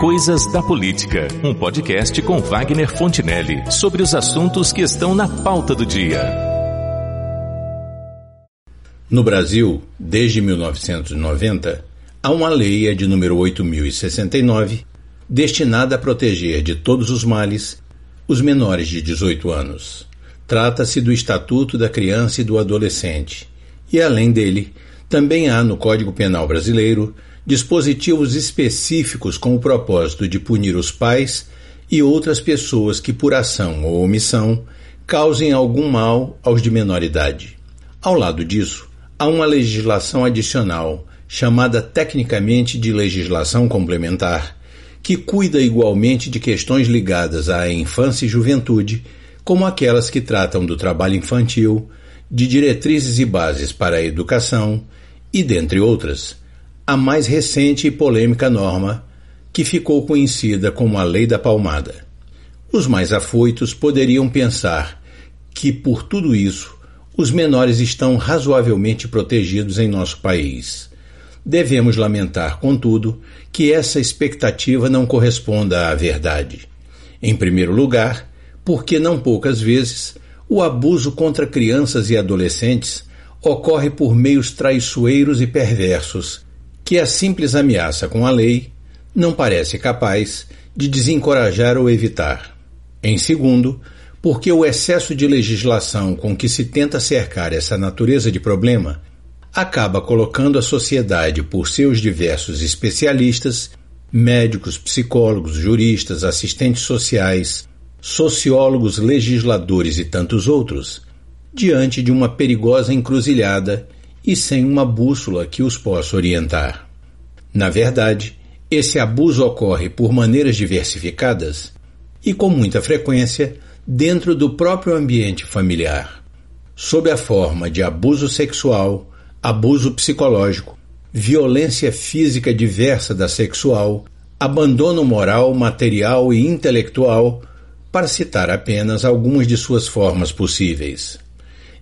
Coisas da Política, um podcast com Wagner Fontinelli sobre os assuntos que estão na pauta do dia. No Brasil, desde 1990, há uma lei, a de número 8069, destinada a proteger de todos os males os menores de 18 anos. Trata-se do Estatuto da Criança e do Adolescente, e além dele, também há no Código Penal Brasileiro dispositivos específicos com o propósito de punir os pais e outras pessoas que, por ação ou omissão, causem algum mal aos de menor idade. Ao lado disso, há uma legislação adicional, chamada tecnicamente de legislação complementar, que cuida igualmente de questões ligadas à infância e juventude como aquelas que tratam do trabalho infantil, de diretrizes e bases para a educação e, dentre outras, a mais recente e polêmica norma, que ficou conhecida como a Lei da Palmada. Os mais afoitos poderiam pensar que, por tudo isso, os menores estão razoavelmente protegidos em nosso país. Devemos lamentar, contudo, que essa expectativa não corresponda à verdade. Em primeiro lugar, porque não poucas vezes o abuso contra crianças e adolescentes ocorre por meios traiçoeiros e perversos, que a simples ameaça com a lei não parece capaz de desencorajar ou evitar. Em segundo, porque o excesso de legislação com que se tenta cercar essa natureza de problema acaba colocando a sociedade, por seus diversos especialistas, médicos, psicólogos, juristas, assistentes sociais, sociólogos, legisladores e tantos outros, diante de uma perigosa encruzilhada e sem uma bússola que os possa orientar. Na verdade, esse abuso ocorre por maneiras diversificadas e com muita frequência dentro do próprio ambiente familiar, sob a forma de abuso sexual, abuso psicológico, violência física diversa da sexual, abandono moral, material e intelectual para citar apenas algumas de suas formas possíveis.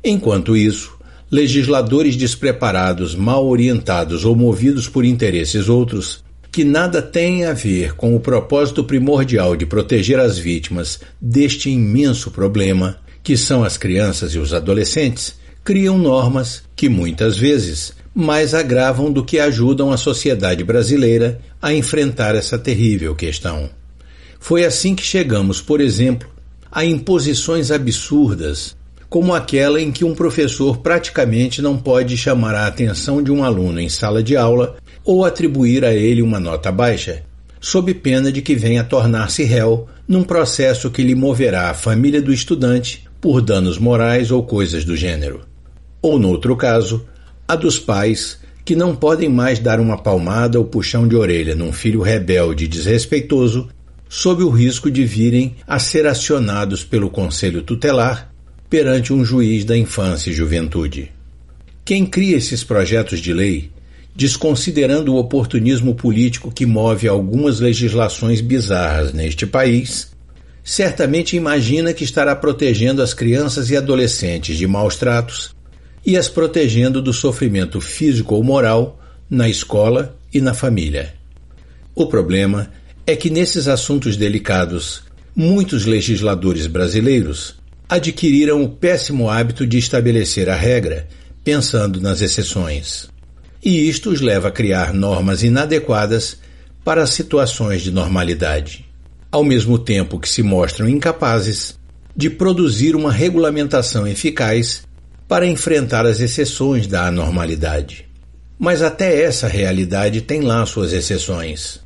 Enquanto isso, legisladores despreparados, mal orientados ou movidos por interesses outros, que nada têm a ver com o propósito primordial de proteger as vítimas deste imenso problema, que são as crianças e os adolescentes, criam normas que muitas vezes mais agravam do que ajudam a sociedade brasileira a enfrentar essa terrível questão. Foi assim que chegamos, por exemplo, a imposições absurdas, como aquela em que um professor praticamente não pode chamar a atenção de um aluno em sala de aula ou atribuir a ele uma nota baixa, sob pena de que venha tornar-se réu num processo que lhe moverá a família do estudante por danos morais ou coisas do gênero. Ou, no outro caso, a dos pais que não podem mais dar uma palmada ou puxão de orelha num filho rebelde e desrespeitoso sob o risco de virem a ser acionados pelo Conselho Tutelar perante um juiz da infância e juventude. Quem cria esses projetos de lei, desconsiderando o oportunismo político que move algumas legislações bizarras neste país, certamente imagina que estará protegendo as crianças e adolescentes de maus tratos e as protegendo do sofrimento físico ou moral na escola e na família. O problema é que nesses assuntos delicados, muitos legisladores brasileiros adquiriram o péssimo hábito de estabelecer a regra pensando nas exceções. E isto os leva a criar normas inadequadas para situações de normalidade, ao mesmo tempo que se mostram incapazes de produzir uma regulamentação eficaz para enfrentar as exceções da anormalidade. Mas até essa realidade tem lá suas exceções.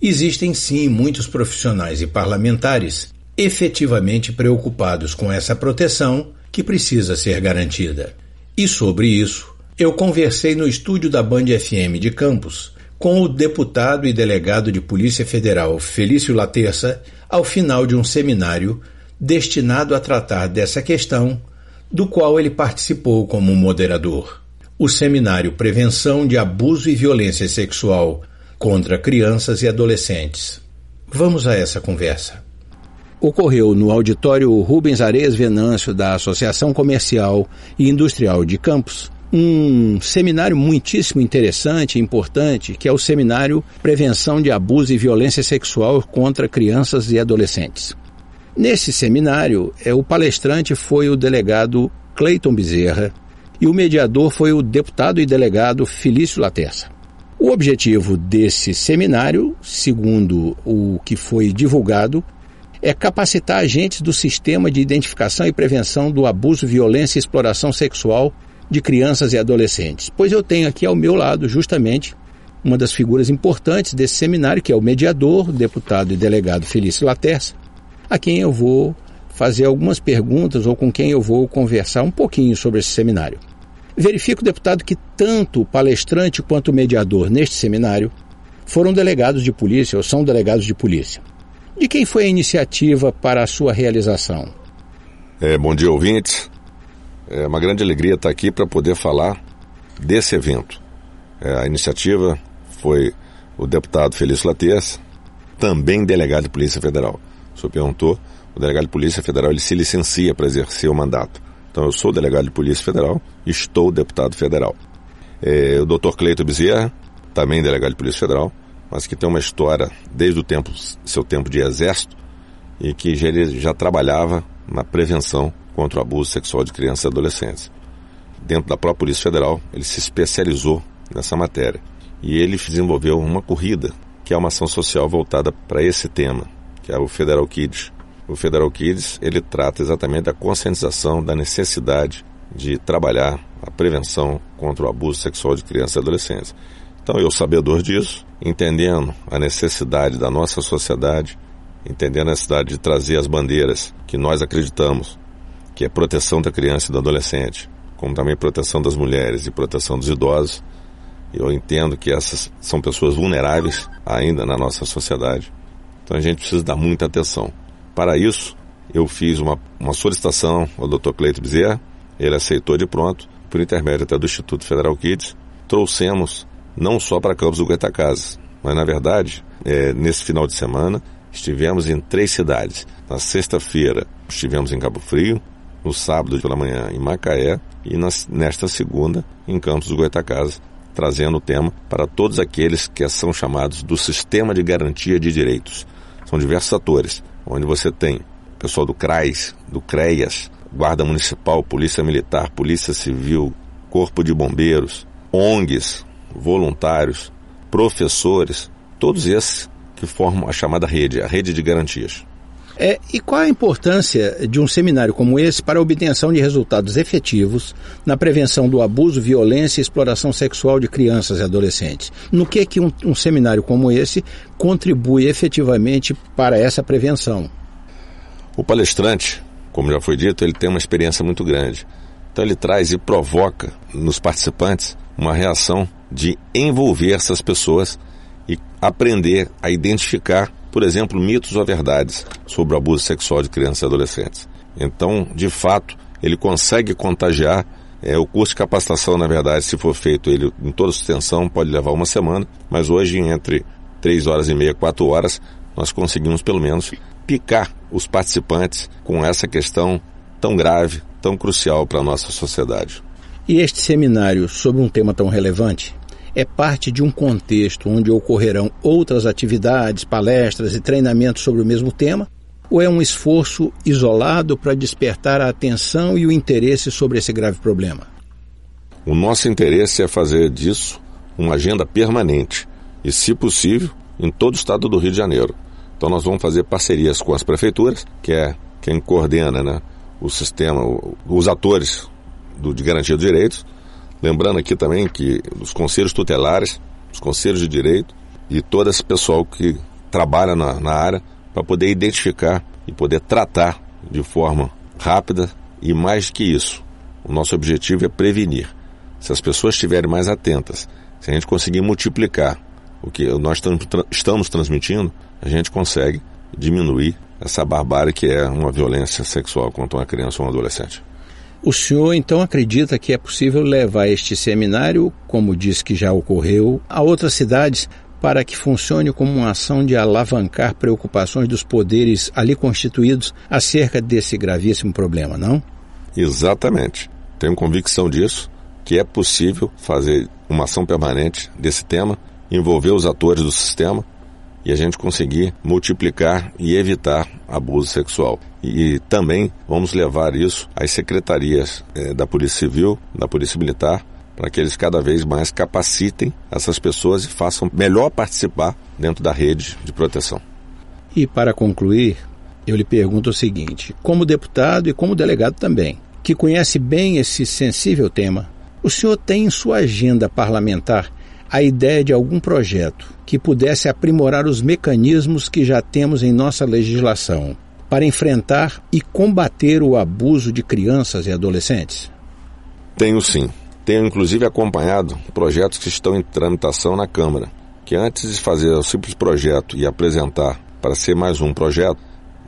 Existem sim muitos profissionais e parlamentares efetivamente preocupados com essa proteção que precisa ser garantida. E sobre isso, eu conversei no estúdio da Band FM de Campos com o deputado e delegado de Polícia Federal Felício Laterça ao final de um seminário destinado a tratar dessa questão, do qual ele participou como moderador. O seminário Prevenção de Abuso e Violência Sexual contra crianças e adolescentes. Vamos a essa conversa. Ocorreu no auditório Rubens Ares Venâncio da Associação Comercial e Industrial de Campos, um seminário muitíssimo interessante e importante, que é o seminário Prevenção de Abuso e Violência Sexual contra Crianças e Adolescentes. Nesse seminário, é, o palestrante foi o delegado Cleiton Bezerra e o mediador foi o deputado e delegado Felício Laterça. O objetivo desse seminário, segundo o que foi divulgado, é capacitar agentes do sistema de identificação e prevenção do abuso, violência e exploração sexual de crianças e adolescentes. Pois eu tenho aqui ao meu lado, justamente, uma das figuras importantes desse seminário, que é o mediador, deputado e delegado Felício Laterça, a quem eu vou fazer algumas perguntas ou com quem eu vou conversar um pouquinho sobre esse seminário. Verifico, deputado, que tanto o palestrante quanto o mediador neste seminário foram delegados de polícia ou são delegados de polícia. De quem foi a iniciativa para a sua realização? É, bom dia, ouvintes. É uma grande alegria estar aqui para poder falar desse evento. É, a iniciativa foi o deputado Felício Latês, também delegado de Polícia Federal. O senhor perguntou, o delegado de Polícia Federal ele se licencia para exercer o mandato. Então eu sou delegado de Polícia Federal e estou deputado federal. É, o doutor Cleito Bezerra, também delegado de Polícia Federal, mas que tem uma história desde o tempo, seu tempo de exército e que já, ele já trabalhava na prevenção contra o abuso sexual de crianças e adolescentes. Dentro da própria Polícia Federal, ele se especializou nessa matéria e ele desenvolveu uma corrida que é uma ação social voltada para esse tema, que é o Federal Kids. O Federal Kids ele trata exatamente da conscientização da necessidade de trabalhar a prevenção contra o abuso sexual de crianças e adolescentes. Então, eu, sabedor disso, entendendo a necessidade da nossa sociedade, entendendo a necessidade de trazer as bandeiras que nós acreditamos, que é proteção da criança e do adolescente, como também proteção das mulheres e proteção dos idosos, eu entendo que essas são pessoas vulneráveis ainda na nossa sociedade. Então a gente precisa dar muita atenção. Para isso, eu fiz uma, uma solicitação ao Dr. Cleito Bezerra, ele aceitou de pronto, por intermédio até do Instituto Federal Kids, trouxemos não só para Campos do Goitacazes, mas na verdade, é, nesse final de semana, estivemos em três cidades. Na sexta-feira, estivemos em Cabo Frio, no sábado pela manhã em Macaé e nesta segunda em Campos do Goitacazes, trazendo o tema para todos aqueles que são chamados do Sistema de Garantia de Direitos. São diversos atores, onde você tem pessoal do CRAS, do CREAS, Guarda Municipal, Polícia Militar, Polícia Civil, Corpo de Bombeiros, ONGs, voluntários, professores, todos esses que formam a chamada rede, a rede de garantias. É, e qual a importância de um seminário como esse para a obtenção de resultados efetivos na prevenção do abuso, violência e exploração sexual de crianças e adolescentes? No que é que um, um seminário como esse contribui efetivamente para essa prevenção? O palestrante, como já foi dito, ele tem uma experiência muito grande. Então ele traz e provoca nos participantes uma reação de envolver essas pessoas e aprender a identificar, por exemplo, mitos ou verdades sobre o abuso sexual de crianças e adolescentes. Então, de fato, ele consegue contagiar. É, o curso de capacitação, na verdade, se for feito ele em toda extensão, pode levar uma semana, mas hoje, entre três horas e meia, quatro horas, nós conseguimos pelo menos picar os participantes com essa questão tão grave, tão crucial para a nossa sociedade. E este seminário sobre um tema tão relevante é parte de um contexto onde ocorrerão outras atividades, palestras e treinamentos sobre o mesmo tema? Ou é um esforço isolado para despertar a atenção e o interesse sobre esse grave problema? O nosso interesse é fazer disso uma agenda permanente e, se possível, em todo o estado do Rio de Janeiro. Então, nós vamos fazer parcerias com as prefeituras, que é quem coordena né, o sistema, os atores do, de garantia de direitos. Lembrando aqui também que os conselhos tutelares, os conselhos de direito e todo esse pessoal que trabalha na, na área para poder identificar e poder tratar de forma rápida e mais que isso. O nosso objetivo é prevenir. Se as pessoas estiverem mais atentas, se a gente conseguir multiplicar o que nós estamos transmitindo, a gente consegue diminuir essa barbárie que é uma violência sexual contra uma criança ou um adolescente. O senhor então acredita que é possível levar este seminário, como diz que já ocorreu, a outras cidades para que funcione como uma ação de alavancar preocupações dos poderes ali constituídos acerca desse gravíssimo problema, não? Exatamente. Tenho convicção disso. que é possível fazer uma ação permanente desse tema, envolver os atores do sistema e a gente conseguir multiplicar e evitar abuso sexual. E também vamos levar isso às secretarias é, da Polícia Civil, da Polícia Militar, para que eles cada vez mais capacitem essas pessoas e façam melhor participar dentro da rede de proteção. E para concluir, eu lhe pergunto o seguinte: como deputado e como delegado também, que conhece bem esse sensível tema, o senhor tem em sua agenda parlamentar a ideia de algum projeto que pudesse aprimorar os mecanismos que já temos em nossa legislação para enfrentar e combater o abuso de crianças e adolescentes? Tenho sim. Tenho inclusive acompanhado projetos que estão em tramitação na Câmara, que antes de fazer o simples projeto e apresentar para ser mais um projeto,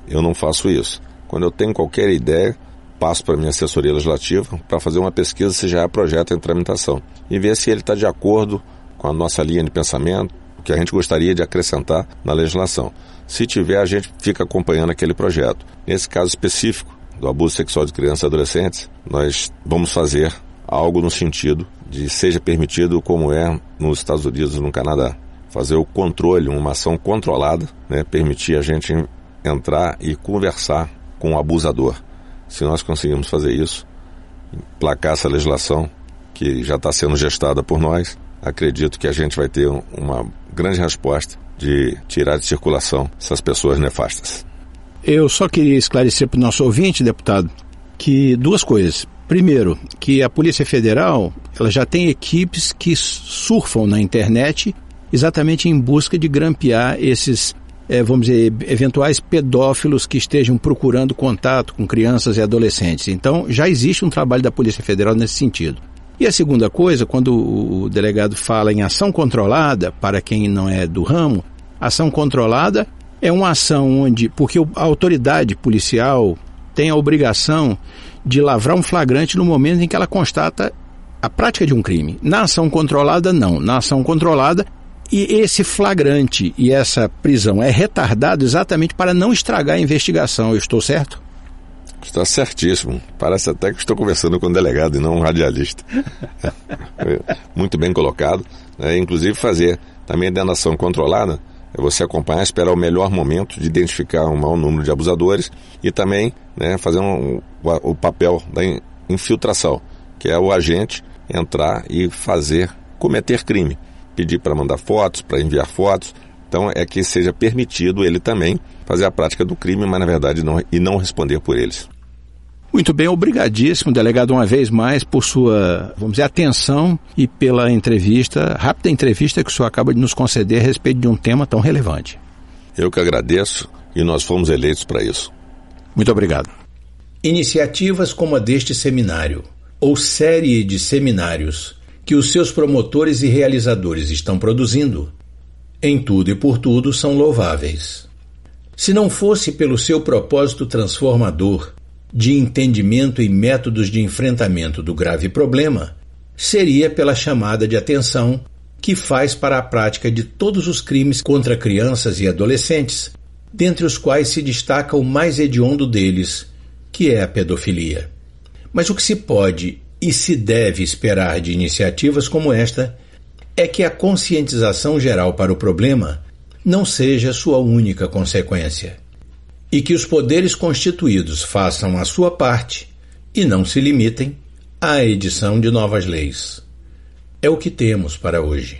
eu não faço isso. Quando eu tenho qualquer ideia, passo para minha assessoria legislativa para fazer uma pesquisa se já há projeto em tramitação e ver se ele está de acordo com a nossa linha de pensamento, o que a gente gostaria de acrescentar na legislação. Se tiver, a gente fica acompanhando aquele projeto. Nesse caso específico do abuso sexual de crianças e adolescentes, nós vamos fazer algo no sentido de seja permitido como é nos Estados Unidos e no Canadá. Fazer o controle, uma ação controlada, né, permitir a gente entrar e conversar com o abusador. Se nós conseguirmos fazer isso, placar essa legislação que já está sendo gestada por nós, acredito que a gente vai ter uma grande resposta de tirar de circulação essas pessoas nefastas. Eu só queria esclarecer para o nosso ouvinte, deputado, que duas coisas. Primeiro, que a Polícia Federal ela já tem equipes que surfam na internet exatamente em busca de grampear esses, é, vamos dizer, eventuais pedófilos que estejam procurando contato com crianças e adolescentes. Então, já existe um trabalho da Polícia Federal nesse sentido. E a segunda coisa, quando o delegado fala em ação controlada, para quem não é do ramo, ação controlada é uma ação onde, porque a autoridade policial tem a obrigação de lavrar um flagrante no momento em que ela constata a prática de um crime. Na ação controlada, não. Na ação controlada, e esse flagrante e essa prisão é retardado exatamente para não estragar a investigação. Eu estou certo? Está certíssimo. Parece até que estou conversando com um delegado e não um radialista. Muito bem colocado. Né? Inclusive fazer também da ação controlada, é você acompanhar, esperar o melhor momento de identificar um maior número de abusadores e também né, fazer um, o, o papel da infiltração, que é o agente entrar e fazer, cometer crime. Pedir para mandar fotos, para enviar fotos, então é que seja permitido ele também fazer a prática do crime, mas na verdade não, e não responder por eles. Muito bem, obrigadíssimo, delegado, uma vez mais, por sua, vamos dizer, atenção e pela entrevista, rápida entrevista que o senhor acaba de nos conceder a respeito de um tema tão relevante. Eu que agradeço e nós fomos eleitos para isso. Muito obrigado. Iniciativas como a deste seminário, ou série de seminários, que os seus promotores e realizadores estão produzindo, em tudo e por tudo são louváveis. Se não fosse pelo seu propósito transformador de entendimento e métodos de enfrentamento do grave problema, seria pela chamada de atenção que faz para a prática de todos os crimes contra crianças e adolescentes, dentre os quais se destaca o mais hediondo deles, que é a pedofilia. Mas o que se pode e se deve esperar de iniciativas como esta é que a conscientização geral para o problema não seja sua única consequência, e que os poderes constituídos façam a sua parte e não se limitem à edição de novas leis. É o que temos para hoje.